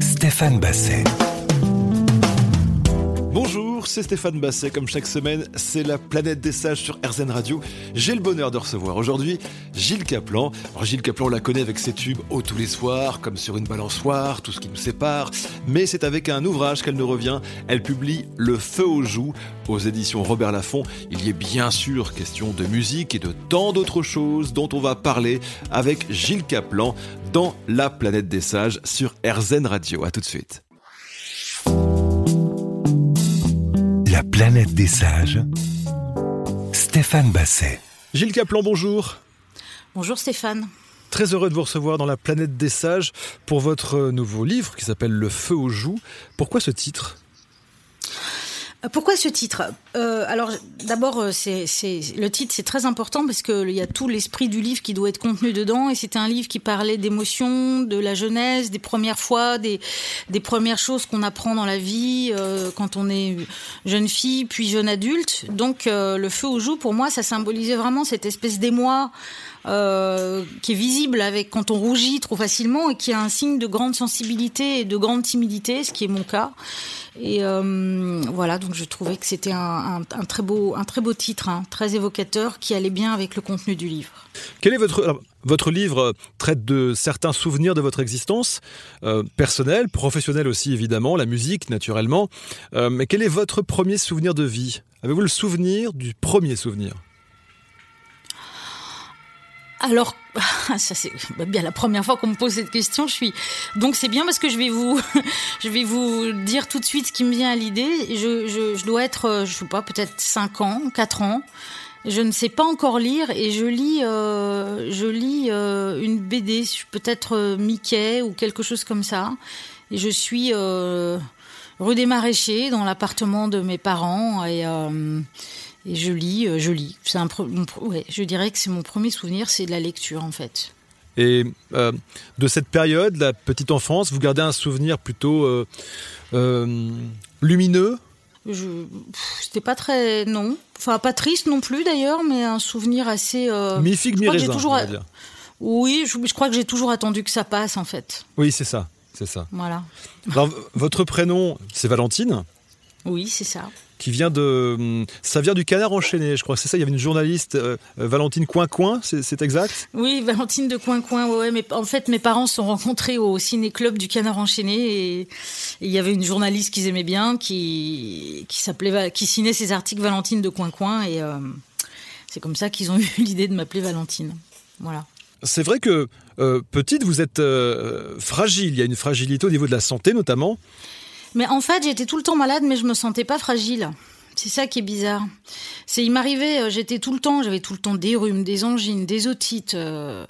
Stéphane Basset. C'est Stéphane Basset. Comme chaque semaine, c'est la planète des sages sur RZN Radio. J'ai le bonheur de recevoir aujourd'hui Gilles Caplan. Gilles Caplan, on la connaît avec ses tubes haut tous les soirs, comme sur une balançoire, tout ce qui nous sépare. Mais c'est avec un ouvrage qu'elle nous revient. Elle publie Le feu aux joues aux éditions Robert Laffont. Il y est bien sûr question de musique et de tant d'autres choses dont on va parler avec Gilles Caplan dans La planète des sages sur RZN Radio. À tout de suite. Planète des sages, Stéphane Basset. Gilles Caplan, bonjour. Bonjour Stéphane. Très heureux de vous recevoir dans la planète des sages pour votre nouveau livre qui s'appelle Le feu aux joues. Pourquoi ce titre? Pourquoi ce titre Euh, Alors d'abord, euh, c'est, le titre c'est très important parce qu'il y a tout l'esprit du livre qui doit être contenu dedans et c'était un livre qui parlait d'émotions, de la jeunesse, des premières fois, des, premières choses qu'on apprend dans la vie euh, quand on est jeune fille puis jeune adulte. Donc le feu aux joues pour moi ça symbolisait vraiment cette espèce d'émoi euh, qui est visible avec quand on rougit trop facilement et qui est un signe de grande sensibilité et de grande timidité, ce qui est mon cas. Et euh, voilà, donc je trouvais que c'était un, très beau, un très beau titre, hein, très évocateur, qui allait bien avec le contenu du livre. Quel est votre votre livre traite de certains souvenirs de votre existence euh, personnelle, professionnelle aussi évidemment, la musique naturellement. Euh, mais quel est votre premier souvenir de vie? Avez-vous le souvenir du premier souvenir? Alors, ça c'est bien la première fois qu'on me pose cette question. Je suis donc c'est bien parce que je vais vous, je vais vous dire tout de suite ce qui me vient à l'idée. Je, je, je dois être, euh, je sais pas, peut-être 5 ans, 4 ans. Je ne sais pas encore lire et je lis, euh, je lis euh, une BD, peut-être euh, Mickey ou quelque chose comme ça. Et je suis euh, rue des Maraîchers dans l'appartement de mes parents et euh, et je lis, euh, je lis. C'est un, ouais, je dirais que c'est mon premier souvenir, c'est de la lecture en fait. Et euh, de cette période, la petite enfance, vous gardez un souvenir plutôt euh, euh, lumineux? C'était pas très, non, enfin pas triste non plus d'ailleurs, mais un souvenir assez. Mi-figue, je crois que j'ai mi-raisin, toujours- on va dire. Oui, je, je crois que j'ai toujours attendu que ça passe en fait. Oui, c'est ça, c'est ça. Voilà. Alors, votre prénom, c'est Valentine? Oui, c'est ça. qui vient de. hum, Ça vient du canard enchaîné, je crois. C'est ça, il y avait une journaliste, euh, euh, Valentine Coin-Coin, c'est exact? Oui, Valentine de Coin Coin. Ouais, mais en fait, mes parents se sont rencontrés au ciné-club du Canard Enchaîné et et il y avait une journaliste qu'ils aimaient bien qui qui s'appelait qui signait ses articles Valentine de Coin Coin et euh, c'est comme ça qu'ils ont eu l'idée de m'appeler Valentine. Voilà. C'est vrai que euh, petite, vous êtes fragile. Il y a une fragilité au niveau de la santé, notamment. Mais en fait, j'étais tout le temps malade, mais je me sentais pas fragile. C'est ça qui est bizarre. C'est, il m'arrivait, euh, j'étais tout le temps, j'avais tout le temps des rhumes, des angines, des otites, euh,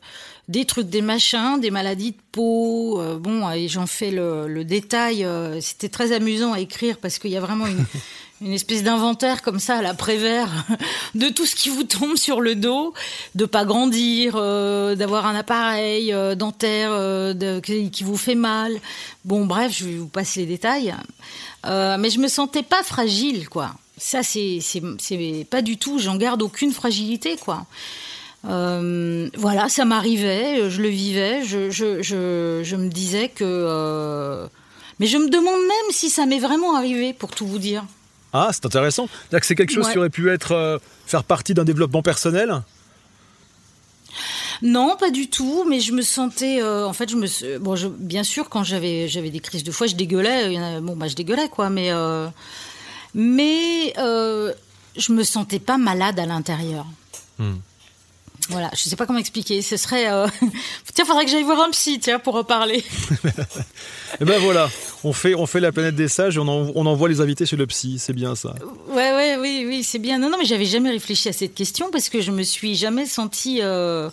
des trucs, des machins, des maladies de peau. euh, bon, et j'en fais le, détail. c'était très amusant à écrire parce qu'il y a vraiment une, une espèce d'inventaire comme ça à la Prévert de tout ce qui vous tombe sur le dos, de pas grandir, euh, d'avoir un appareil euh, dentaire euh, qui, vous fait mal. Bon, bref, je vous passer les détails. Mais je me sentais pas fragile, quoi. Ça, c'est pas du tout. J'en garde aucune fragilité, quoi. Voilà, ça m'arrivait, je le vivais, je, je, je, me disais que. Mais je me demande même si ça m'est vraiment arrivé, pour tout vous dire. Ah, c'est intéressant. Que c'est quelque chose Ouais. qui aurait pu être euh, faire partie d'un développement personnel. Non, pas du tout, mais je me sentais. euh, en fait, je me. Bon, je, bien sûr, quand j'avais j'avais des crises de foie, je dégueulais. a- Bon, bah, je dégueulais, quoi, mais. euh, mais euh, je me sentais pas malade à l'intérieur. Hmm. Voilà, je sais pas comment expliquer. Ce serait. euh, Tiens, faudrait que j'aille voir un psy, tiens, pour reparler. Et ben voilà, on fait, on fait la planète des sages et on, en- on envoie les invités chez le psy. C'est bien ça. Ouais, ouais, oui, oui, c'est bien. Non, non, mais j'avais jamais réfléchi à cette question parce que je me suis jamais sentie. euh,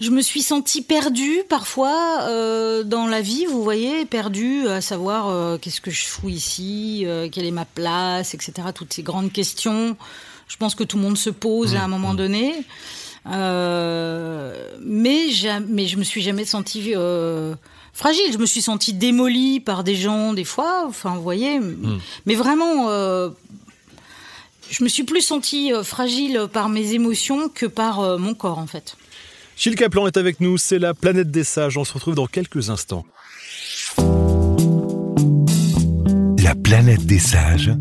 Je me suis sentie perdue parfois euh, dans la vie, vous voyez, perdue à savoir euh, qu'est-ce que je fous ici, quelle est ma place, etc. Toutes ces grandes questions. Je pense que tout le monde se pose à un moment donné. Euh, mais, mais je me suis jamais sentie euh, fragile. Je me suis sentie démolie par des gens des fois. Enfin, vous voyez. Mais vraiment, euh, je me suis plus sentie euh, fragile par mes émotions que par euh, mon corps, en fait. Gilles Caplan est avec nous, c'est la planète des sages. On se retrouve dans quelques instants. La planète des sages.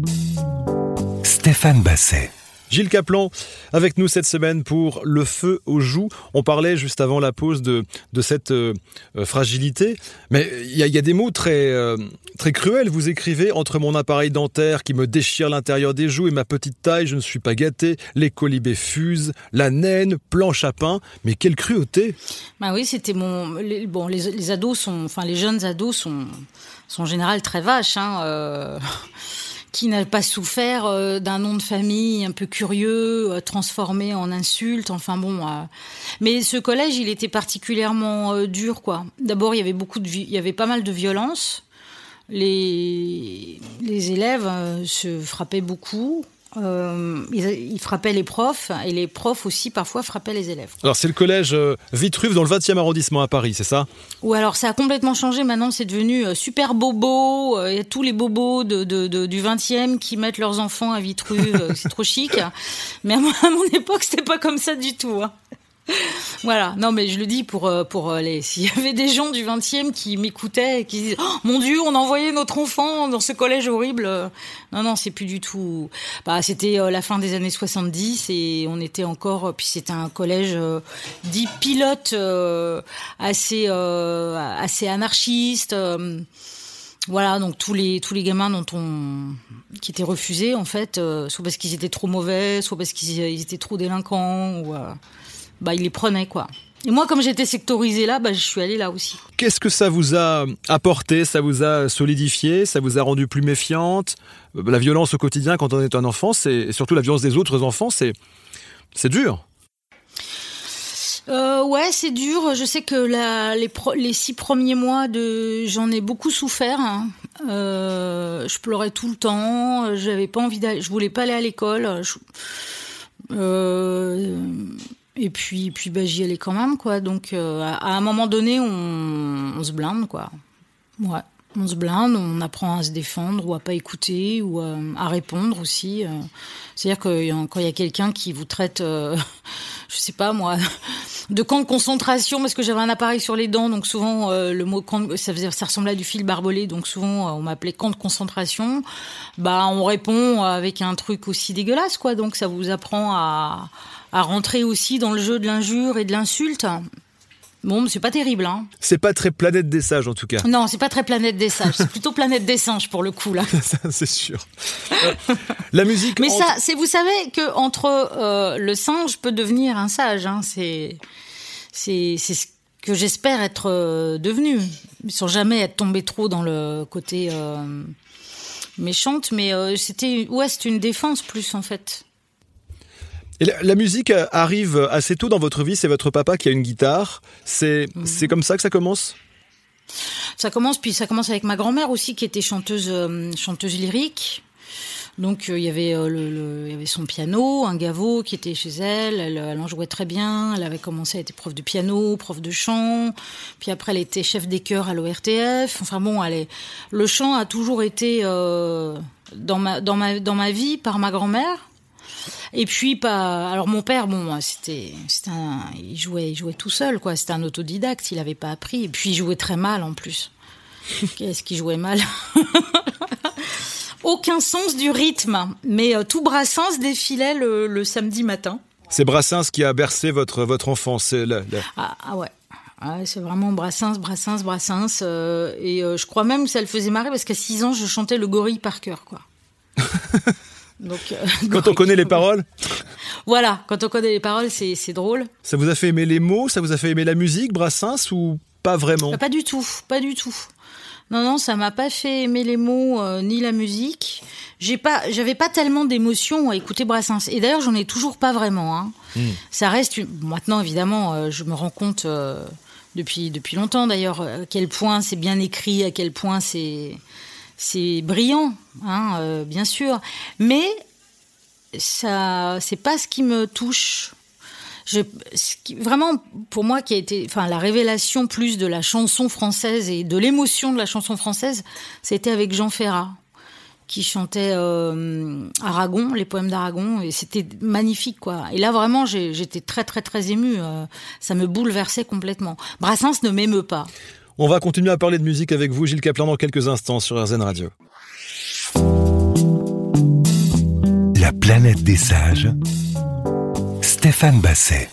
Stéphane Basset. Gilles Caplan avec nous cette semaine pour Le feu aux joues. On parlait juste avant la pause de, de cette euh, euh, fragilité, mais il y, a des mots très, euh, très cruels. Vous écrivez Entre mon appareil dentaire qui me déchire l'intérieur des joues et ma petite taille, je ne suis pas gâté. Les colibés fusent, la naine, planche à pain. Mais quelle cruauté Bah oui, c'était mon. Les, bon, les, ados sont. Enfin, les jeunes ados sont, sont en général très vaches. Hein, qui n'a pas souffert euh, d'un nom de famille un peu curieux, euh, transformé en insulte. Enfin bon, euh. mais ce collège, il était particulièrement dur, quoi. D'abord, il y avait beaucoup de, il y avait pas mal de violence. Les les élèves se frappaient beaucoup. Euh, ils, ils, frappaient les profs et les profs aussi parfois frappaient les élèves. Alors c'est le collège euh, Vitruve dans le 20e arrondissement à Paris, c'est ça? Ou alors ça a complètement changé, maintenant c'est devenu euh, super bobo, il y a tous les bobos de, de, de, du 20e qui mettent leurs enfants à Vitruve, c'est trop chic. Mais à mon époque c'était pas comme ça du tout. Hein. Voilà, non mais je le dis pour pour les s'il y avait des gens du 20e qui m'écoutaient et qui disaient oh, "Mon dieu, on a envoyé notre enfant dans ce collège horrible." Non non, c'est plus du tout. Bah c'était la fin des années 70 et on était encore puis c'était un collège euh, dit pilote euh, assez euh, assez anarchiste euh, voilà, donc tous les tous les gamins dont on qui étaient refusés en fait, euh, soit parce qu'ils étaient trop mauvais, soit parce qu'ils étaient trop délinquants ou euh, bah, il les prenait quoi. Et moi, comme j'étais sectorisée là, bah, je suis allée là aussi. Qu'est-ce que ça vous a apporté Ça vous a solidifié Ça vous a rendu plus méfiante? La violence au quotidien quand on est un enfant, c'est surtout la violence des autres enfants, c'est c'est dur. Euh, ouais, c'est dur. Je sais que la, les, pro, les, six premiers mois, de, j'en ai beaucoup souffert. Hein. Euh, je pleurais tout le temps. J'avais pas envie d'aller. Je voulais pas aller à l'école. Je, euh, et puis, puis bah, j'y allais quand même, quoi. Donc, euh, à, un moment donné, on, on se blinde, quoi. Ouais. On se blinde, on apprend à se défendre ou à pas écouter ou à, à répondre aussi. C'est-à-dire que quand il y a quelqu'un qui vous traite, euh, je sais pas moi, de camp de concentration parce que j'avais un appareil sur les dents, donc souvent euh, le mot camp, ça, faisait, ça ressemblait à du fil barbelé, donc souvent euh, on m'appelait camp de concentration. Bah on répond avec un truc aussi dégueulasse quoi, donc ça vous apprend à, à rentrer aussi dans le jeu de l'injure et de l'insulte. Bon, c'est pas terrible, hein. C'est pas très planète des sages, en tout cas. Non, c'est pas très planète des sages. C'est plutôt planète des singes, pour le coup, là. c'est sûr. La musique. Mais entre... ça, c'est, vous savez que entre euh, le singe peut devenir un sage, hein. C'est, c'est, ce que j'espère être euh, devenu. Sans jamais être tombé trop dans le côté euh, méchante, mais c'était, ouais, c'était une défense plus, en fait. Et la, musique arrive assez tôt dans votre vie, c'est votre papa qui a une guitare. C'est mmh. c'est comme ça que ça commence? Ça commence, puis ça commence avec ma grand-mère aussi, qui était chanteuse, euh, chanteuse lyrique. Donc il euh, y avait euh, le, le, y avait son piano, un gavo qui était chez elle. Elle, elle en jouait très bien. Elle avait commencé à être prof de piano, prof de chant. Puis après elle était chef des chœurs à l'ORTF. Enfin bon, elle est... le chant a toujours été euh, dans ma dans ma dans ma vie par ma grand-mère. Et puis pas. Alors mon père, bon, c'était, c'était un, il jouait, il jouait tout seul, quoi. C'était un autodidacte. Il avait pas appris. Et puis il jouait très mal en plus. Qu'est-ce qu'il jouait mal? Aucun sens du rythme, mais euh, tout Brassens défilait le, le samedi matin. C'est Brassens qui a bercé votre votre enfance. La, la... Ah, ah, ouais. Ah, c'est vraiment Brassens, Brassens, Brassens. Euh, et euh, je crois même que ça le faisait marrer parce qu'à 6 ans, je chantais le gorille par cœur, quoi. Donc, euh, quand on connaît les paroles Voilà, quand on connaît les paroles, c'est drôle. Ça vous a fait aimer les mots Ça vous a fait aimer la musique, Brassens, ou pas vraiment Pas du tout, pas du tout. Non, non, ça m'a pas fait aimer les mots euh, ni la musique. J'ai pas, j'avais pas tellement d'émotions à écouter Brassens. Et d'ailleurs, j'en ai toujours pas vraiment. Hein. Mm. Ça reste une... maintenant, évidemment, euh, je me rends compte euh, depuis depuis longtemps d'ailleurs à quel point c'est bien écrit, à quel point c'est c'est brillant, hein, euh, bien sûr, mais ça, c'est pas ce qui me touche. Vraiment, pour moi, qui a été, enfin, la révélation plus de la chanson française et de l'émotion de la chanson française, c'était avec Jean Ferrat. qui chantait euh, Aragon, les poèmes d'Aragon, et c'était magnifique, quoi. Et là, vraiment, j'étais très, très, très émue. Euh, ça me bouleversait complètement. Brassens ne m'émeut pas. On va continuer à parler de musique avec vous, Gilles Kaplan, dans quelques instants sur RZN Radio. La planète des sages, Stéphane Basset.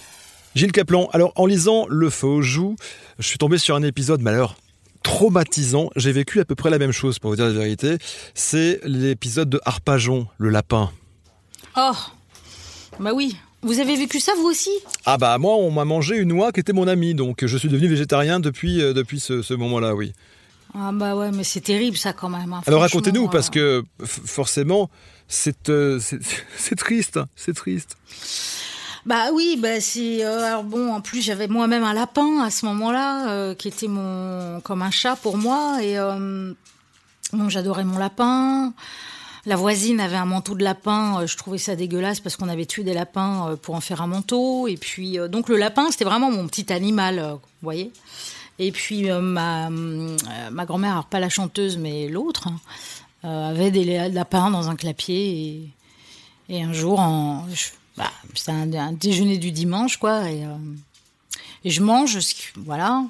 Gilles Kaplan, alors en lisant Le feu aux joues, je suis tombé sur un épisode, malheur, traumatisant. J'ai vécu à peu près la même chose, pour vous dire la vérité. C'est l'épisode de Harpajon, le lapin. Oh, bah oui. Vous avez vécu ça vous aussi? Ah bah moi, on m'a mangé une oie qui était mon amie, donc je suis devenu végétarien depuis, euh, depuis ce, moment-là, oui. Ah bah ouais, mais c'est terrible ça quand même. Hein, Alors racontez-nous, parce que forcément, euh, c'est triste, hein, c'est triste. Bah oui, bah c'est euh, alors bon. En plus, j'avais moi-même un lapin à ce moment-là, euh, qui était mon comme un chat pour moi, et euh, j'adorais mon lapin. La voisine avait un manteau de lapin, je trouvais ça dégueulasse parce qu'on avait tué des lapins pour en faire un manteau. Et puis donc le lapin, c'était vraiment mon petit animal, vous voyez. Et puis ma ma grand-mère, pas la chanteuse mais l'autre, hein, avait des lapins dans un clapier et, un jour bah, c'est un, déjeuner du dimanche, quoi. Et, euh, et je mange, voilà.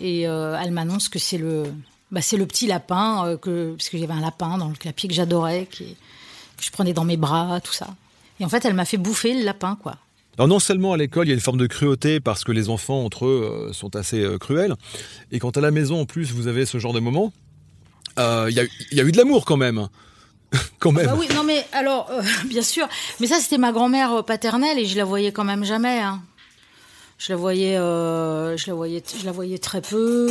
Et euh, elle m'annonce que c'est le, bah, c'est le petit lapin, euh, que, parce qu'il y avait un lapin dans le clapier que j'adorais, que je prenais dans mes bras, tout ça. Et en fait, elle m'a fait bouffer le lapin, quoi. Alors non seulement à l'école, il y a une forme de cruauté parce que les enfants entre eux sont assez cruels, et quand à la maison en plus vous avez ce genre de moment, il y, y, a eu de l'amour quand même. quand même. Bah oui, non mais alors, euh, bien sûr. Mais ça, c'était ma grand-mère euh, paternelle et je la voyais quand même jamais. Hein. Je la voyais, euh, je la voyais, je la voyais très peu.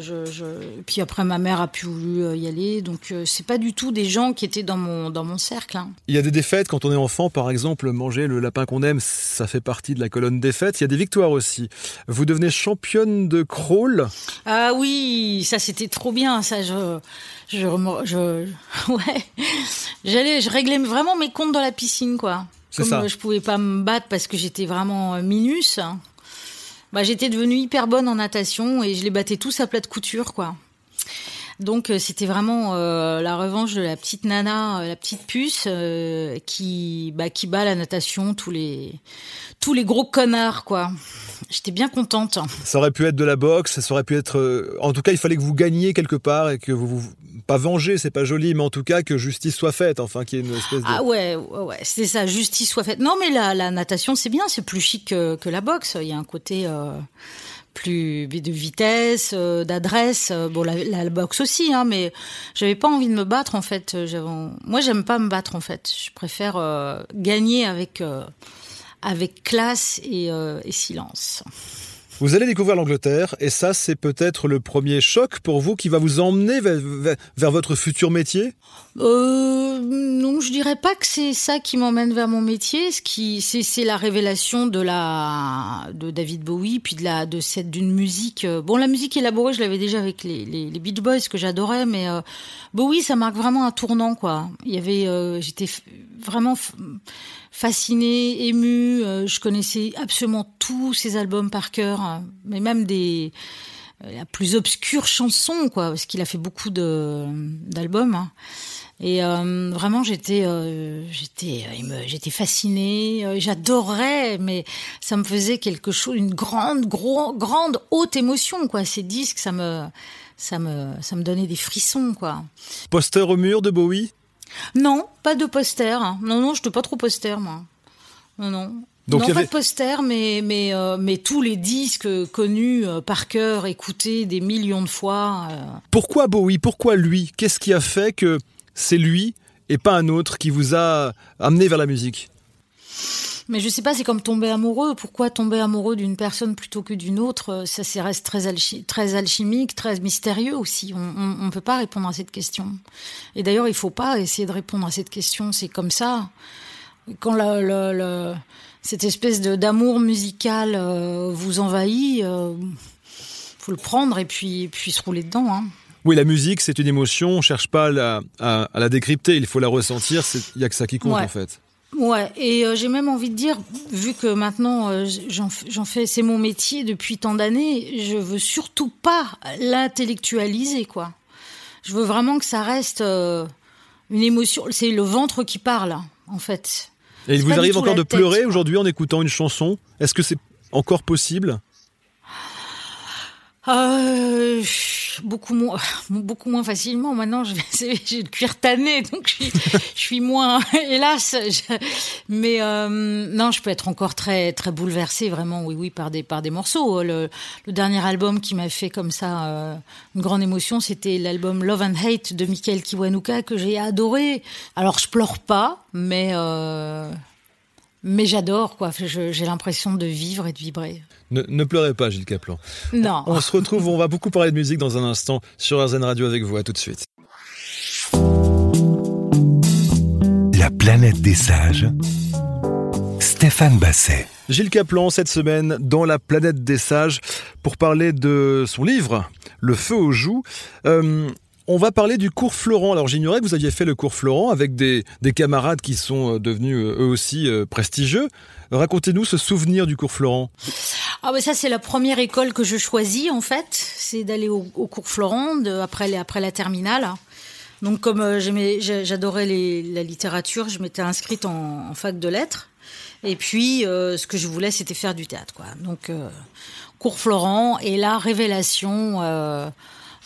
je, je... Puis après, ma mère a pu voulu y aller. Donc, c'est pas du tout des gens qui étaient dans mon dans mon cercle. Hein. Il y a des défaites quand on est enfant, par exemple, manger le lapin qu'on aime, ça fait partie de la colonne des fêtes. Il y a des victoires aussi. Vous devenez championne de crawl? Ah oui, ça c'était trop bien. Ça, je je, je, ouais, j'allais, je réglais vraiment mes comptes dans la piscine, quoi. Comme ça. je pouvais pas me battre parce que j'étais vraiment euh, minus. Bah, j'étais devenue hyper bonne en natation et je les battais tous à plat de couture, quoi. Donc euh, c'était vraiment euh, la revanche de la petite nana, la petite puce qui bah, qui bat la natation tous les tous les gros connards quoi. J'étais bien contente. Ça aurait pu être de la boxe, ça aurait pu être en tout cas il fallait que vous gagniez quelque part et que vous vous pas venger, c'est pas joli, mais en tout cas que justice soit faite, enfin qu'il y ait une espèce de... Ah ouais, ouais, c'est ça, justice soit faite. Non, mais la, la natation, c'est bien, c'est plus chic que, que, la boxe. Il y a un côté euh, plus de vitesse, euh, d'adresse. Bon, la, la, boxe aussi, hein, mais j'avais pas envie de me battre en fait. Moi, j'aime pas me battre en fait. Je préfère euh, gagner avec avec classe et silence. Vous allez découvrir l'Angleterre et ça, c'est peut-être le premier choc pour vous qui va vous emmener vers, votre futur métier? Euh, Non, je dirais pas que c'est ça qui m'emmène vers mon métier. Ce qui, c'est, la révélation de la de David Bowie, puis de la de cette d'une musique. Euh, bon, la musique élaborée, je l'avais déjà avec les, les, Beach Boys que j'adorais, mais euh, Bowie, ça marque vraiment un tournant, quoi. Il y avait, euh, j'étais vraiment fascinée, émue. Euh, je connaissais absolument tous ses albums par cœur, hein. mais même des euh, la plus obscure chanson, quoi, parce qu'il a fait beaucoup d'albums. Hein. Et euh, vraiment, j'étais, j'étais, j'étais fascinée. J'adorais, mais ça me faisait quelque chose, une grande, gros, grande, haute émotion, quoi. Ces disques, ça me, ça me, ça me donnait des frissons, quoi. Poster au mur de Bowie? Non, pas de poster. Non, non, je ne pas trop poster, moi. Non, non. Donc, non, pas de poster, mais, mais, euh, mais tous les disques connus euh, par cœur, écoutés des millions de fois. Euh. Pourquoi Bowie Pourquoi lui? Qu'est-ce qui a fait que c'est lui et pas un autre qui vous a amené vers la musique? Mais je sais pas, c'est comme tomber amoureux. Pourquoi tomber amoureux d'une personne plutôt que d'une autre? Ça, c'est reste très, très alchimique, très mystérieux aussi. On ne peut pas répondre à cette question. Et d'ailleurs, il faut pas essayer de répondre à cette question. C'est comme ça. Quand la, cette espèce d'amour musical euh, vous envahit, euh, faut le prendre et puis, puis se rouler dedans. Hein. Oui, la musique, c'est une émotion. On cherche pas à la, à, la décrypter. Il faut la ressentir. Il y a que ça qui compte en fait. Ouais, et euh, j'ai même envie de dire, vu que maintenant euh, j'en fais, c'est mon métier depuis tant d'années, je veux surtout pas l'intellectualiser, quoi. Je veux vraiment que ça reste euh, une émotion. C'est le ventre qui parle, en fait. Et il vous arrive encore de pleurer aujourd'hui en écoutant une chanson? Est-ce que c'est encore possible? Euh, beaucoup moins, beaucoup moins facilement. Maintenant, j'ai le cuir tanné, donc je suis, je suis moins, hélas. mais euh, non, je peux être encore très, très bouleversée, vraiment, oui, oui, par des, par des morceaux. Le, le dernier album qui m'a fait comme ça euh, une grande émotion, c'était l'album Love and Hate de Michael Kiwanuka que j'ai adoré. Alors, je pleure pas, mais euh, mais j'adore, quoi. J'ai l'impression de vivre et de vibrer. Ne, pleurez pas, Gilles Caplan. Non. On se retrouve, on va beaucoup parler de musique dans un instant sur RZN Radio avec vous. À tout de suite. La planète des sages. Stéphane Basset. Gilles Caplan, cette semaine, dans La planète des sages, pour parler de son livre, Le feu aux joues. Euh, on va parler du cours Florent. Alors j'ignorais que vous aviez fait le cours Florent avec des, camarades qui sont euh, devenus euh, eux aussi euh, prestigieux. Racontez-nous ce souvenir du cours Florent. Ah ça c'est la première école que je choisis en fait, c'est d'aller au, cours Florent après, après la terminale. Donc comme j'adorais la littérature, je m'étais inscrite en, fac de lettres. Et puis ce que je voulais c'était faire du théâtre quoi. Donc cours Florent et la révélation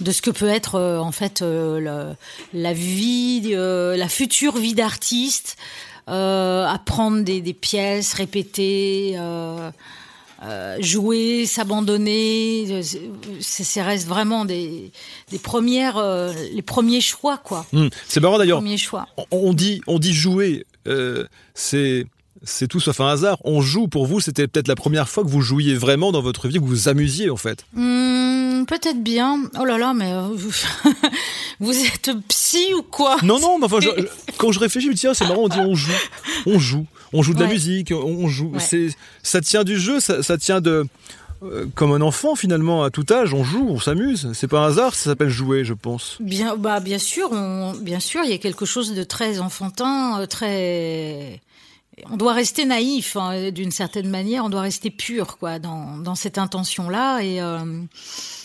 de ce que peut être euh, en fait euh, la, vie, euh, la future vie d'artiste, apprendre des, pièces, répéter. jouer, s'abandonner, ça reste vraiment des, premières, les premiers choix quoi. Hmm. c'est marrant d'ailleurs. On dit, on dit jouer, c'est c'est tout sauf un hasard. On joue pour vous, c'était peut-être la première fois que vous jouiez vraiment dans votre vie, que vous vous amusiez en fait. Hmm, peut-être bien. Oh là là, mais euh, vous, êtes psy ou quoi? Non, non, mais enfin, quand je réfléchis, je me dis, tiens, c'est marrant, on dit on joue. On joue. On joue de la musique, on joue. C'est, ça tient du jeu, ça, tient de. Euh, comme un enfant finalement, à tout âge, on joue, on s'amuse. C'est pas un hasard, ça s'appelle jouer, je pense. Bien, bah bien sûr, bien sûr, il y a quelque chose de très enfantin, euh, très on doit rester naïf hein, d'une certaine manière, on doit rester pur quoi dans, dans cette intention là et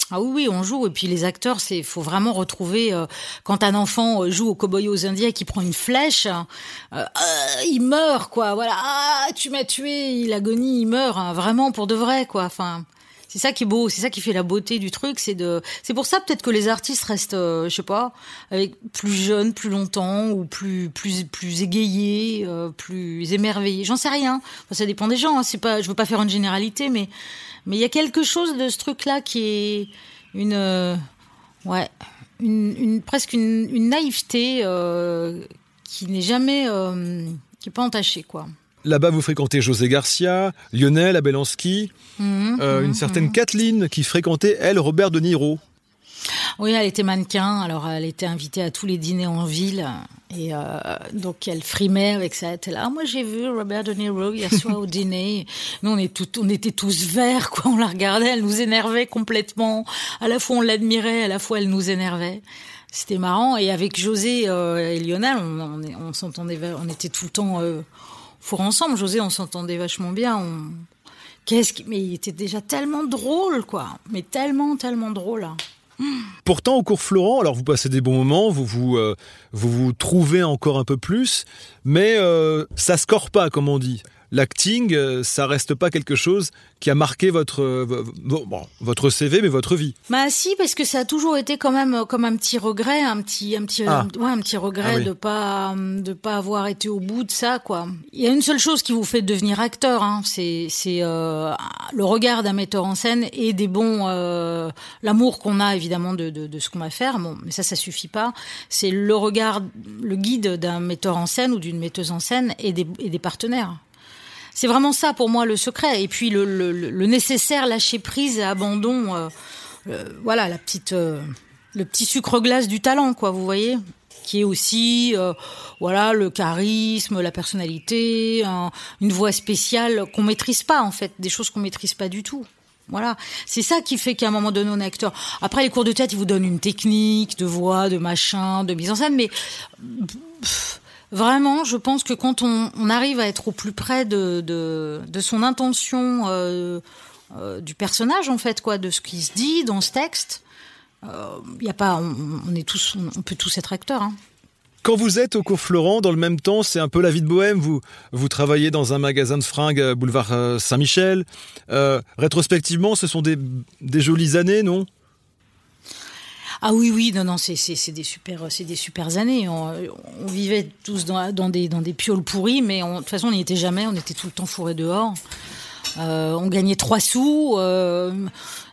ah oui, oui, on joue. Et puis les acteurs, c'est faut vraiment retrouver euh, quand un enfant euh, joue au cowboy aux Indiens qui prend une flèche, euh, il meurt quoi. Voilà, ah, tu m'as tué, il agonie, il meurt, hein, vraiment pour de vrai quoi. Enfin, c'est ça qui est beau, c'est ça qui fait la beauté du truc, c'est de, c'est pour ça peut-être que les artistes restent, je sais pas, avec plus jeunes, plus longtemps ou plus plus plus égayés, plus émerveillés. J'en sais rien. ça dépend des gens. Hein. C'est pas, je veux pas faire une généralité, mais mais il y a quelque chose de ce truc-là qui est une, euh, ouais, une, presque une, naïveté euh, qui n'est jamais, euh, qui est pas entachée, quoi. Là-bas, vous fréquentez José Garcia, Lionel Abelansky, mhm, une mhm, certaine mhm. Kathleen qui fréquentait, elle, Robert De Niro. Oui, elle était mannequin, alors elle était invitée à tous les dîners en ville. Et euh, donc elle frimait avec ça. Elle était là. Ah, moi j'ai vu Robert De Niro hier soir au dîner. Nous on, est tout, on était tous verts, quoi. On la regardait, elle nous énervait complètement. À la fois on l'admirait, à la fois elle nous énervait. C'était marrant. Et avec José euh, et Lionel, on, on, s'entendait, on était tout le temps euh, fort ensemble. José, on s'entendait vachement bien. On... Qu'est-ce qui... Mais il était déjà tellement drôle, quoi. Mais tellement, tellement drôle. Hein. Pourtant, au cours Florent, alors vous passez des bons moments, vous vous, euh, vous, vous trouvez encore un peu plus, mais euh, ça score pas, comme on dit l'acting, euh, ça reste pas quelque chose qui a marqué votre euh, votre CV mais votre vie. Bah si parce que ça a toujours été quand même euh, comme un petit regret, un petit un petit ah. ouais, un petit regret ah de pas de pas avoir été au bout de ça quoi. Il y a une seule chose qui vous fait devenir acteur hein, c'est c'est le regard d'un metteur en scène et des bons l'amour qu'on a évidemment de de, de ce qu'on va faire. Bon, mais ça ça suffit pas. C'est le regard le guide d'un metteur en scène ou d'une metteuse en scène et des et des partenaires. C'est vraiment ça pour moi le secret. Et puis le, nécessaire lâcher prise et abandon. Euh, euh, voilà, la petite, euh, le petit sucre glace du talent, quoi. Vous voyez qui est aussi voilà le charisme, la personnalité, une voix spéciale qu'on maîtrise pas en fait, des choses qu'on maîtrise pas du tout. Voilà, c'est ça qui fait qu'à un moment donné on est acteur. Après les cours de théâtre, ils vous donnent une technique de voix, de machin, de mise en scène, mais Vraiment, je pense que quand on, arrive à être au plus près de, de, son intention euh, euh, du personnage, en fait, quoi, de ce qui se dit dans ce texte, il euh, a pas, on, est tous, on, peut tous être acteurs. Hein. Quand vous êtes au cours Florent, dans le même temps, c'est un peu la vie de bohème. Vous, vous travaillez dans un magasin de fringues boulevard Saint-Michel. Euh, rétrospectivement, ce sont des jolies années, non? Ah oui, oui, non, non, c'est des super, c'est des années. On, vivait tous dans, des dans des pioles pourries, mais de toute façon, on n'y était jamais. On était tout le temps fourrés dehors. on gagnait trois sous. Euh,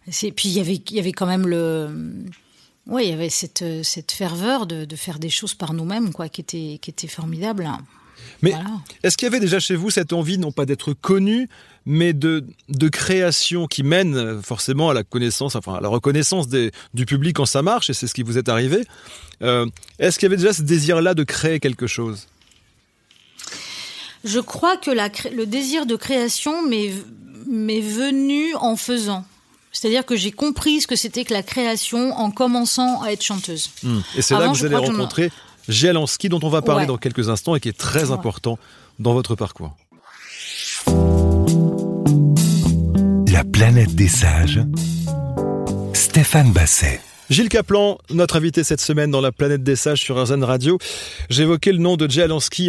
puis il y avait avait quand même le oui, il y avait cette, euh, ferveur de, de faire des choses par nous-mêmes, quoi, qui était, qui était formidable. Mais est-ce qu'il y avait déjà chez vous cette envie, non pas d'être connu, mais de, de création qui mène euh, forcément à la connaissance, enfin à la reconnaissance des, du public quand ça marche, et c'est ce qui vous est arrivé. Euh, est-ce qu'il y avait déjà ce désir-là de créer quelque chose? Je crois que la, le désir de création m'est venu en faisant. C'est-à-dire que j'ai compris ce que c'était que la création en commençant à être chanteuse. Hmm. Et c'est là que vous allez rencontrer Gialansky, dont on va parler dans quelques instants et qui est très important dans votre parcours. La planète des sages, Stéphane Basset. Gilles Caplan, notre invité cette semaine dans la planète des sages sur RZN Radio. J'évoquais le nom de Jay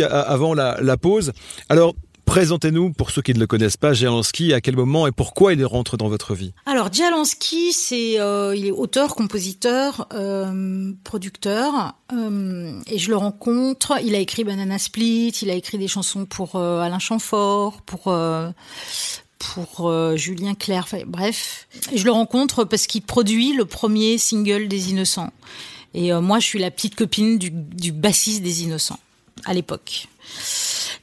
avant la, la, pause. Alors, Présentez-nous, pour ceux qui ne le connaissent pas, Jalansky, à quel moment et pourquoi il rentre dans votre vie? Alors, Jalansky, c'est, euh, il est auteur, compositeur, euh, producteur, euh, et je le rencontre. Il a écrit Banana Split, il a écrit des chansons pour Alain Chamfort, pour pour Julien Clerc, bref. Et je le rencontre parce qu'il produit le premier single des Innocents. Et moi, je suis la petite copine du bassiste des Innocents à l'époque.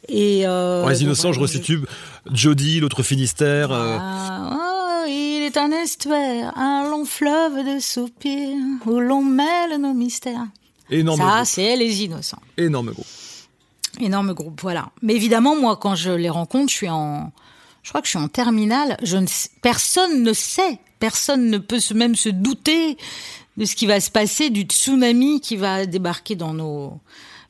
Et euh, les innocents, je resitue Jody, l'autre Finistère. Euh. Ah, oh, il est un estuaire, un long fleuve de soupirs où l'on mêle nos mystères. Énorme Ça, c'est les innocents. Énorme groupe. Énorme groupe, voilà. Mais évidemment, moi, quand je les rencontre, je suis en, je crois que je suis en terminale. Je ne, personne ne sait, personne ne peut même se douter de ce qui va se passer, du tsunami qui va débarquer dans nos,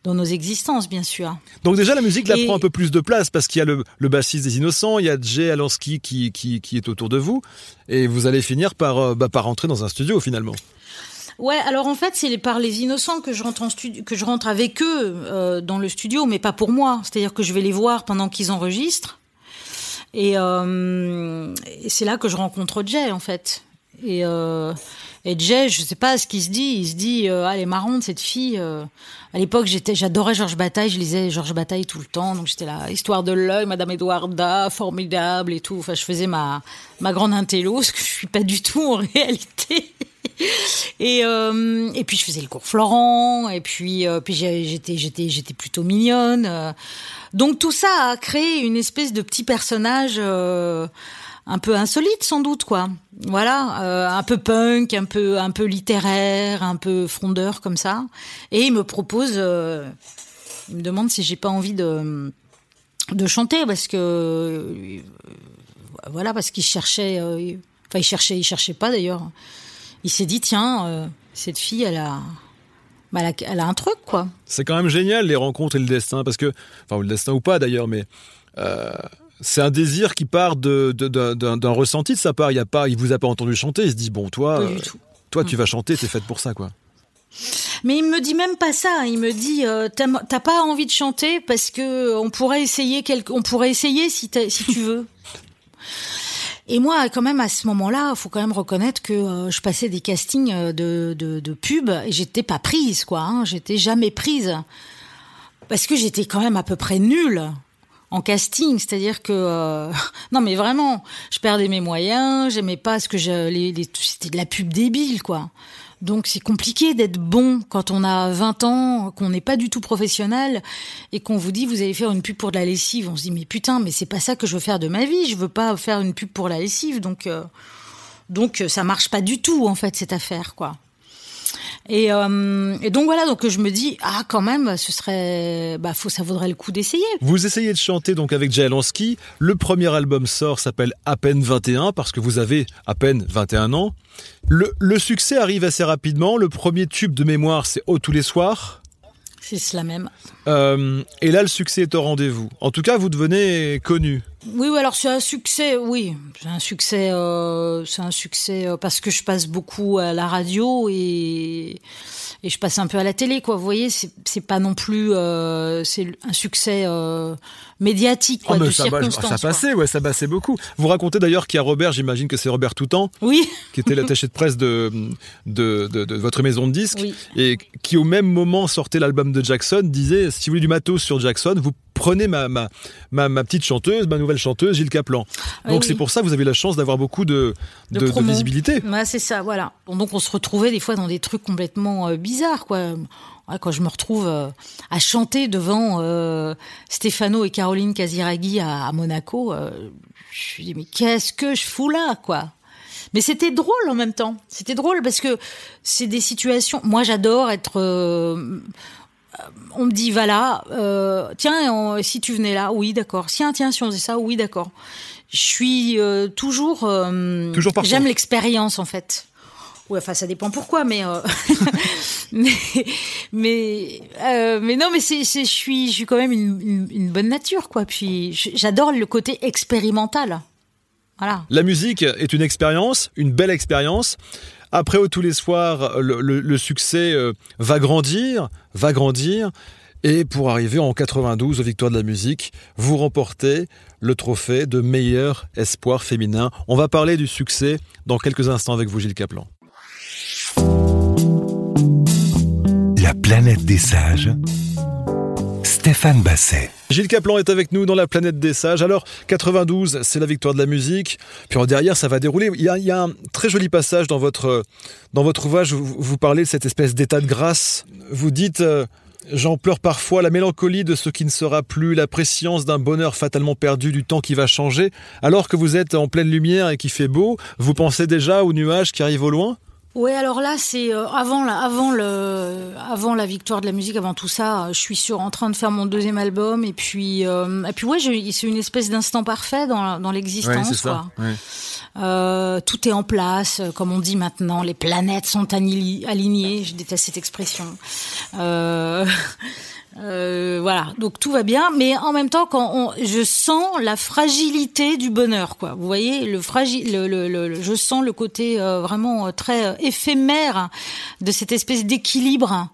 dans nos existences, bien sûr. Donc déjà, la musique là prend un peu plus de place parce qu'il y a le, le, bassiste des Innocents, il y a Jay Alansky qui, qui, qui, est autour de vous, et vous allez finir par, euh, bah, par rentrer dans un studio finalement. Ouais, alors en fait, c'est par les innocents que je rentre en studio, que je rentre avec eux euh, dans le studio, mais pas pour moi. C'est-à-dire que je vais les voir pendant qu'ils enregistrent, et, euh, et c'est là que je rencontre Jay en fait. Et, euh, et Jay, je sais pas ce qu'il se dit. Il se dit, euh, ah, elle est marrante cette fille. Euh. À l'époque, j'étais, j'adorais Georges Bataille. Je lisais Georges Bataille tout le temps. Donc j'étais là, histoire de l'œil, Madame Edwarda, formidable et tout. Enfin, je faisais ma ma grande intello, ce que je suis pas du tout en réalité. Et, euh, et puis je faisais le cours Florent, et puis, euh, puis j'étais, j'étais, j'étais plutôt mignonne. Donc tout ça a créé une espèce de petit personnage euh, un peu insolite sans doute quoi. Voilà, euh, un peu punk, un peu un peu littéraire, un peu frondeur comme ça. Et il me propose, euh, il me demande si j'ai pas envie de de chanter parce que euh, voilà parce qu'il cherchait, enfin il cherchait, il cherchait pas d'ailleurs. Il s'est dit tiens cette fille elle a bah, elle a, un truc, quoi. C'est quand même génial, les rencontres et le destin, parce que, enfin, le destin ou pas d'ailleurs, mais c'est un désir qui part de, d'un, ressenti de sa part. Il y a pas, il vous a pas entendu chanter. Il se dit bon, toi, euh, toi, tu vas chanter. T'es faite pour ça, quoi. Mais il me dit même pas ça. Il me dit euh, t'as, pas envie de chanter parce que on pourrait essayer quelque, on pourrait essayer si, si tu veux. Et moi, quand même, à ce moment-là, faut quand même reconnaître que euh, je passais des castings de, de, de pub et j'étais pas prise, quoi. Hein. J'étais jamais prise parce que j'étais quand même à peu près nulle en casting, c'est-à-dire que euh, non mais vraiment, je perdais mes moyens, j'aimais pas ce que je c'était de la pub débile quoi. Donc c'est compliqué d'être bon quand on a 20 ans, qu'on n'est pas du tout professionnel et qu'on vous dit vous allez faire une pub pour de la lessive. On se dit mais putain, mais c'est pas ça que je veux faire de ma vie. Je veux pas faire une pub pour la lessive. Donc euh, donc ça marche pas du tout en fait cette affaire quoi. Et, euh, et, donc voilà, donc je me dis ah quand même, ce serait, bah faut, ça vaudrait le coup d'essayer. Vous essayez de chanter donc avec Jay Lansky. Le premier album sort, s'appelle à peine 21 parce que vous avez à peine 21 ans. Le, le succès arrive assez rapidement. Le premier tube de mémoire, c'est Oh tous les soirs. C'est cela même. Euh, et là, le succès est au rendez-vous. En tout cas, vous devenez connu. Oui, alors c'est un succès, oui, c'est un succès, euh, c'est un succès euh, parce que je passe beaucoup à la radio et et je passe un peu à la télé, quoi. Vous voyez, c'est pas non plus euh, c'est un succès euh, médiatique, quoi, oh, de ça, circonstance. ça passait, ouais, ça passait beaucoup. Vous racontez d'ailleurs qu'il y a Robert, j'imagine que c'est Robert Toutan, oui. qui était l'attaché de presse de de, de, de, votre maison de disques, et qui au même moment sortait l'album de Jackson, disait si vous voulez du matos sur Jackson, vous prenez ma, ma, ma, ma, petite chanteuse, ma nouvelle chanteuse, Gilles Caplan. Donc c'est pour ça que vous avez la chance d'avoir beaucoup de, de, de, visibilité. Ouais, c'est ça, voilà. Donc on se retrouvait des fois dans des trucs complètement euh, bizarres, quoi. quand je me retrouve euh, à chanter devant euh, Stefano et Caroline Casiraghi à, à Monaco, euh, je me dis mais qu'est-ce que je fous là, quoi? Mais c'était drôle en même temps. C'était drôle parce que c'est des situations. Moi, j'adore être on me dit voilà, euh, tiens, si tu venais là, oui, d'accord. Tiens, tiens, si on faisait ça, oui, d'accord. Je suis toujours, toujours j'aime l'expérience en fait. Enfin, ça dépend pourquoi, mais mais mais mais non, mais je suis, je suis quand même une, bonne nature, quoi. Puis j'adore le côté expérimental. Voilà. La musique est une expérience, une belle expérience. Après, tous les soirs, le, succès euh, va grandir, va grandir. Et pour arriver en 92 aux Victoires de la musique, vous remportez le trophée de meilleur espoir féminin. On va parler du succès dans quelques instants avec vous, Gilles Caplan. La planète des sages. Stéphane Basset. Gilles Caplan est avec nous dans la planète des sages. Alors, 92, c'est la victoire de la musique. Puis derrière, ça va dérouler. Il y a, un très joli passage dans votre, dans votre ouvrage. Vous, parlez de cette espèce d'état de grâce. Vous dites. Euh, J'en pleure parfois la mélancolie de ce qui ne sera plus, la préscience d'un bonheur fatalement perdu du temps qui va changer. Alors que vous êtes en pleine lumière et qu'il fait beau, vous pensez déjà aux nuages qui arrivent au loin? Ouais, alors là, c'est euh, avant, la, avant, le, avant la victoire de la musique, avant tout ça, je suis sur, en train de faire mon deuxième album. Et puis, euh, et puis ouais, c'est une espèce d'instant parfait dans, dans l'existence. Ouais, euh, tout est en place, comme on dit maintenant, les planètes sont alignées. Je déteste cette expression. Euh, euh, voilà, donc tout va bien, mais en même temps, quand on, je sens la fragilité du bonheur, quoi. Vous voyez, le fragile, le, le, je sens le côté euh, vraiment euh, très euh, éphémère de cette espèce d'équilibre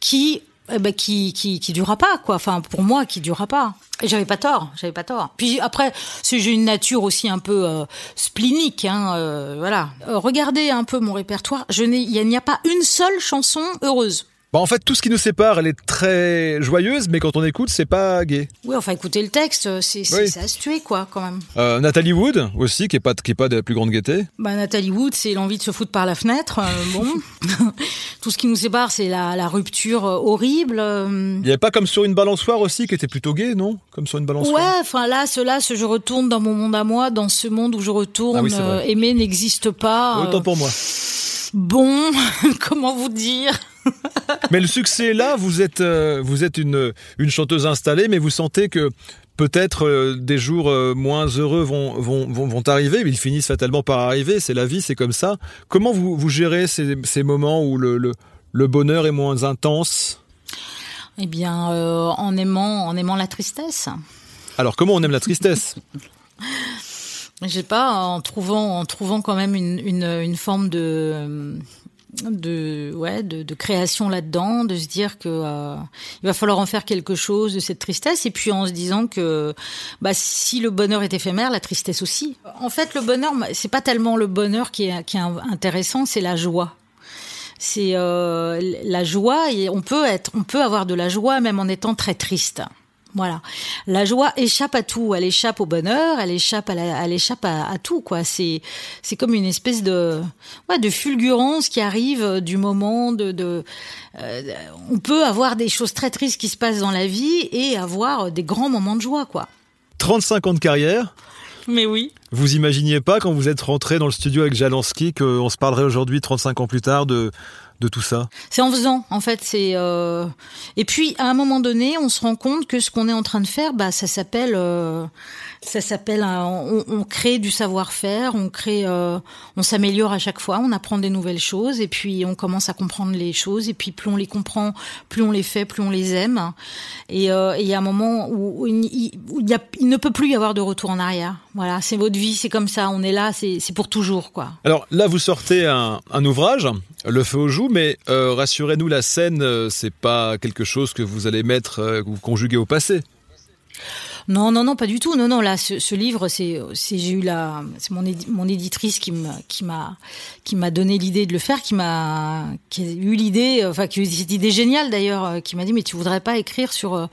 qui, eh ben, qui, qui, qui durera pas, quoi. Enfin, pour moi, qui durera pas. Et j'avais pas tort, j'avais pas tort. Puis après, j'ai une nature aussi un peu euh, splinique, hein, voilà. regardez un peu mon répertoire. Je n'ai, il n'y a pas une seule chanson heureuse. Bah, en fait, tout ce qui nous sépare, elle est très joyeuse, mais quand on écoute, c'est pas gay. Oui, enfin, écoutez le texte, c'est ça à se tuer, quoi, quand même. Euh, Nathalie Wood aussi, qui est pas qui est pas de la plus grande gaieté. Bah, Nathalie Wood, c'est l'envie de se foutre par la fenêtre. Euh, bon, tout ce qui nous sépare, c'est la, la, rupture euh, horrible. Il n'y avait pas comme sur une balançoire aussi, qui était plutôt gay, non? Comme sur une balançoire? Ouais, enfin là, cela, ce je retourne dans mon monde à moi, dans ce monde où je retourne. Ah aimer n'existe pas. Autant pour moi. Bon, comment vous dire? mais le succès est là, vous êtes, euh, vous êtes une, une chanteuse installée, mais vous sentez que peut-être euh, des jours euh, moins heureux vont, vont, vont, arriver, mais ils finissent fatalement par arriver, c'est la vie, c'est comme ça. Comment vous, vous gérez ces, ces moments où le, le, le, bonheur est moins intense? Eh bien, en, aimant, en aimant la tristesse. Alors, comment on aime la tristesse? Je sais pas, en trouvant, en trouvant quand même une, une, une forme de de ouais de, de création là-dedans, de se dire que euh, il va falloir en faire quelque chose de cette tristesse, et puis en se disant que bah si le bonheur est éphémère, la tristesse aussi. En fait, le bonheur, c'est pas tellement le bonheur qui est qui est intéressant, c'est la joie. C'est euh, la joie et on peut être on peut avoir de la joie même en étant très triste voilà. La joie échappe à tout. Elle échappe au bonheur, elle échappe à, elle échappe à, tout, quoi. C'est, c'est comme une espèce de, ouais, de fulgurance qui arrive du moment de, de euh, on peut avoir des choses très tristes qui se passent dans la vie et avoir des grands moments de joie, quoi. 35 ans de carrière. Mais oui. Vous imaginiez pas quand vous êtes rentré dans le studio avec Jalansky qu'on se parlerait aujourd'hui, 35 ans plus tard, de de tout ça C'est en faisant, en fait. C'est euh... et puis à un moment donné, on se rend compte que ce qu'on est en train de faire, bah, ça s'appelle, euh... Ça s'appelle, on, crée du savoir-faire, on crée, euh, on s'améliore à chaque fois, on apprend des nouvelles choses et puis on commence à comprendre les choses et puis plus on les comprend, plus on les fait, plus on les aime. Et euh, il y a un moment où, il, ne peut plus y avoir de retour en arrière. Voilà, c'est votre vie, c'est comme ça, on est là, c'est pour toujours, quoi. Alors là, vous sortez un, ouvrage, Le feu aux joues, mais euh, rassurez-nous, la scène, c'est pas quelque chose que vous allez mettre, euh, vous conjuguer au passé. Non, non, non, pas du tout. Non, non. Là, ce, livre, c'est, j'ai eu la, c'est mon, mon éditrice qui m'a, qui m'a, qui m'a donné l'idée de le faire, qui m'a, qui a eu l'idée, enfin, qui a eu cette idée géniale d'ailleurs, euh, qui m'a dit, mais tu voudrais pas écrire sur euh,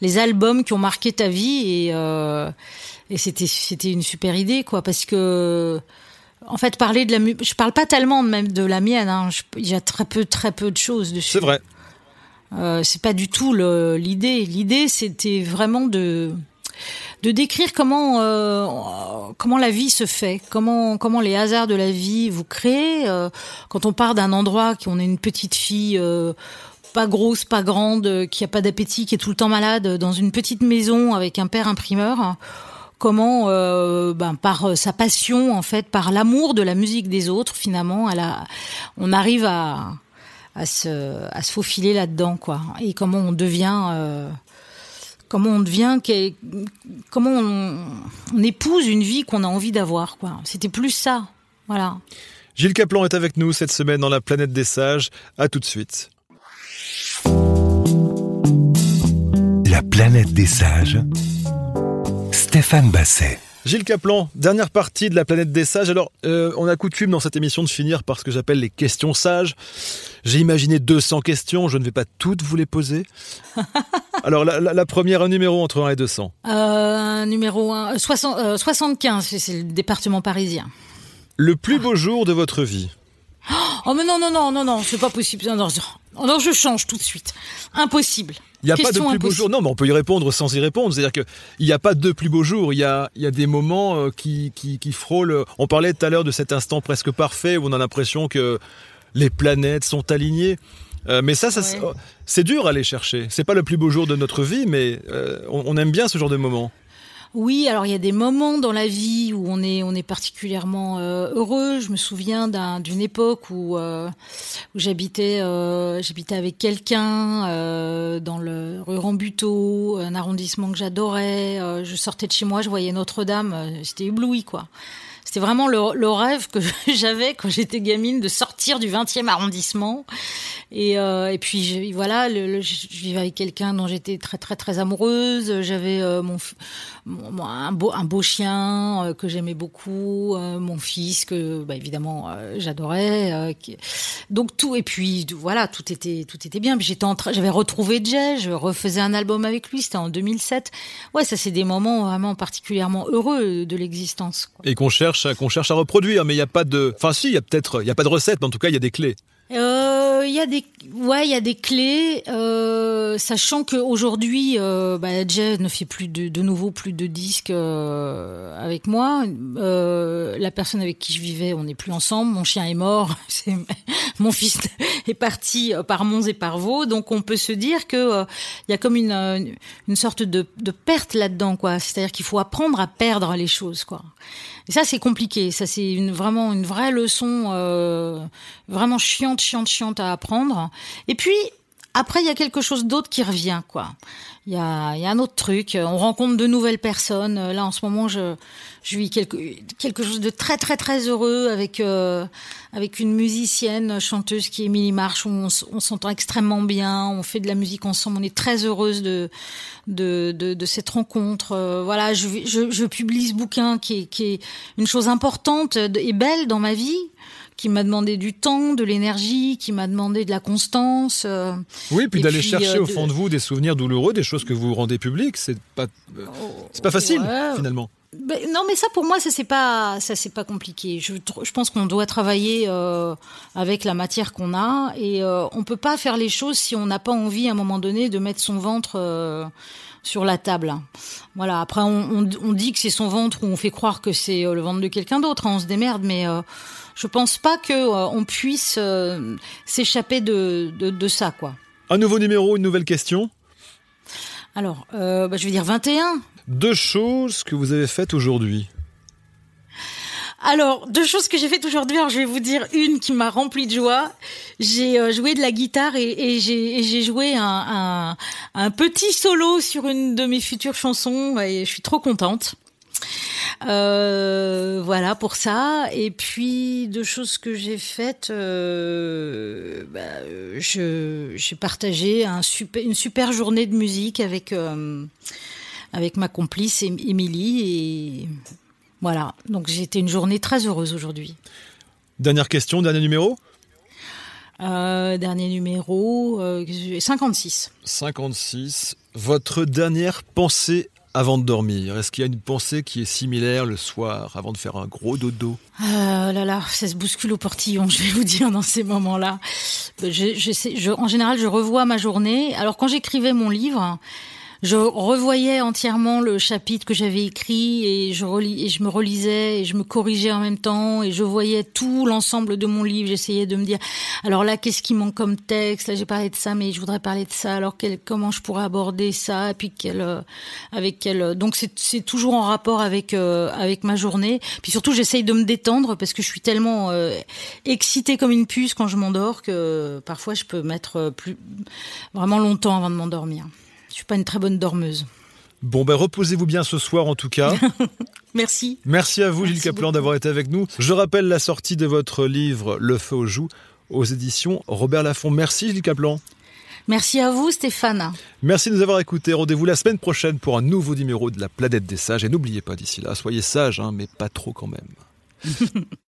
les albums qui ont marqué ta vie et, euh, et c'était, c'était une super idée, quoi, parce que. En fait, parler de la je parle pas tellement même de la mienne. Hein. Il y a très peu, très peu de choses dessus. C'est vrai. Euh, c'est pas du tout l'idée. L'idée, c'était vraiment de de décrire comment euh, comment la vie se fait, comment comment les hasards de la vie vous créent. Euh, quand on part d'un endroit, qu'on est une petite fille euh, pas grosse, pas grande, qui a pas d'appétit, qui est tout le temps malade, dans une petite maison avec un père imprimeur. Comment, ben, par sa passion, en fait, par l'amour de la musique des autres, finalement, on arrive à, à se, à se faufiler là-dedans, quoi. Et comment on devient comment on devient, comment on, épouse une vie qu'on a envie d'avoir. Quoi. C'était plus ça. Voilà. Gilles Caplan est avec nous cette semaine dans la planète des sages. À tout de suite. La planète des sages. Stéphane Basset. Gilles Caplan, dernière partie de la planète des sages. Alors, euh, on a coutume dans cette émission de finir par ce que j'appelle les questions sages. J'ai imaginé 200 questions, je ne vais pas toutes vous les poser. Alors, la, première, un numéro entre 1 et 200 euh, Numéro 1, 60, 75, c'est le département parisien. Le plus beau jour de votre vie Oh mais non, non, non, non, non, c'est pas possible. Non, non, je change tout de suite. Impossible. Il n'y a pas de plus beau jour. Non, mais on peut y répondre sans y répondre. C'est-à-dire qu'il n'y a pas de plus beau jour. Il y a, il y a des moments euh, qui, qui, qui frôlent. On parlait tout à l'heure de cet instant presque parfait où on a l'impression que les planètes sont alignées. Euh, mais ça, ça c'est dur à aller chercher. C'est pas le plus beau jour de notre vie, mais euh, on, aime bien ce genre de moments. Oui, alors il y a des moments dans la vie où on est on est particulièrement euh, heureux. Je me souviens d'une époque où euh, j'habitais euh, j'habitais avec quelqu'un dans le rue Rambuteau, un arrondissement que j'adorais. je sortais de chez moi, je voyais Notre-Dame, j'étais ébloui quoi. C'était vraiment le, rêve que j'avais quand j'étais gamine de sortir du 20e arrondissement. Et, euh, et puis voilà, je vivais avec quelqu'un dont j'étais très très très amoureuse. J'avais euh, mon, un beau un beau chien euh, que j'aimais beaucoup, mon fils que bah, évidemment j'adorais. donc tout et puis voilà, tout était tout était bien. J'étais j'avais retrouvé Jay, je refaisais un album avec lui, c'était en 2007. Ouais, ça c'est des moments vraiment particulièrement heureux de l'existence. Qu'on cherche à reproduire, mais il n'y a pas de. Enfin, si, il y a peut-être, il y a pas de recette, mais en tout cas, il y a des clés. Euh, il y a des, ouais, il y a des clés, euh, sachant qu'aujourd'hui, euh, bah, Jay ne fait plus de, de nouveau plus de disques euh, avec moi. Euh, la personne avec qui je vivais, on n'est plus ensemble. Mon chien est mort. mon fils est parti par Mons et par Vaux. Donc, on peut se dire que il y a comme une, une sorte de, de perte là-dedans, quoi. C'est-à-dire qu'il faut apprendre à perdre les choses, quoi. Et ça, c'est compliqué. Ça, c'est une, vraiment une vraie leçon, euh, vraiment chiante, chiante, chiante à apprendre. Et puis, après, il y a quelque chose d'autre qui revient, quoi. Il y a, un autre truc. On rencontre de nouvelles personnes. Là, en ce moment, je, je vis quelque, quelque chose de très, très, très heureux avec, euh, avec une musicienne, chanteuse qui est Émilie March. On, s'entend extrêmement bien. On fait de la musique ensemble. On est très heureuse de, de, cette rencontre. Euh, voilà, je, je, je publie ce bouquin qui est, qui est une chose importante et belle dans ma vie qui m'a demandé du temps, de l'énergie, qui m'a demandé de la constance. Euh, oui, puis d'aller chercher euh, au fond de vous des souvenirs douloureux, des choses que vous rendez publiques, c'est pas, euh, c'est pas facile finalement. Ben, non, mais ça pour moi, ça c'est pas, ça c'est pas compliqué. Je, je pense qu'on doit travailler avec la matière qu'on a et on peut pas faire les choses si on n'a pas envie à un moment donné de mettre son ventre sur la table. Voilà. Après, on, on, dit que c'est son ventre ou on fait croire que c'est le ventre de quelqu'un d'autre. Hein, on se démerde, mais je pense pas que euh, on puisse euh, s'échapper de, de, ça, quoi. Un nouveau numéro, une nouvelle question alors, euh, bah, je vais dire 21. Deux choses que vous avez faites aujourd'hui. Alors, deux choses que j'ai faites aujourd'hui. Alors, je vais vous dire une qui m'a rempli de joie. J'ai euh, joué de la guitare et, j'ai joué un, petit solo sur une de mes futures chansons et je suis trop contente. Euh, voilà pour ça. Et puis deux choses que j'ai faites, euh, bah, j'ai partagé un super, une super journée de musique avec avec ma complice Émilie et voilà, donc j'ai été une journée très heureuse aujourd'hui. Dernière question, dernier numéro? Euh, Dernier numéro, 56. Euh, 56. Votre dernière pensée avant de dormir Est-ce qu'il y a une pensée qui est similaire le soir avant de faire un gros dodo? Euh, là là, ça se bouscule au portillon, je vais vous dire dans ces moments-là. en général, je revois ma journée. Alors quand j'écrivais mon livre, je revoyais entièrement le chapitre que j'avais écrit et je relis et je me relisais et je me corrigeais en même temps et je voyais tout l'ensemble de mon livre. J'essayais de me dire alors là qu'est-ce qui manque comme texte? Là j'ai parlé de ça, mais je voudrais parler de ça. Alors quel, comment je pourrais aborder ça? Et puis quel, euh, avec quel donc c'est toujours en rapport avec euh, avec ma journée. Puis surtout j'essaye de me détendre parce que je suis tellement euh, excitée comme une puce quand je m'endors que parfois je peux mettre plus vraiment longtemps avant de m'endormir. Je suis pas une très bonne dormeuse. Bon, ben reposez-vous bien ce soir en tout cas. Merci. Merci à vous, Gilles Caplan, d'avoir été avec nous. Je rappelle la sortie de votre livre Le feu aux joues aux éditions Robert Laffont. Merci, Gilles Caplan. Merci à vous, Stéphane. Merci de nous avoir écoutés. Rendez-vous la semaine prochaine pour un nouveau numéro de La planète des sages. Et n'oubliez pas d'ici là, soyez sages, hein, mais pas trop quand même.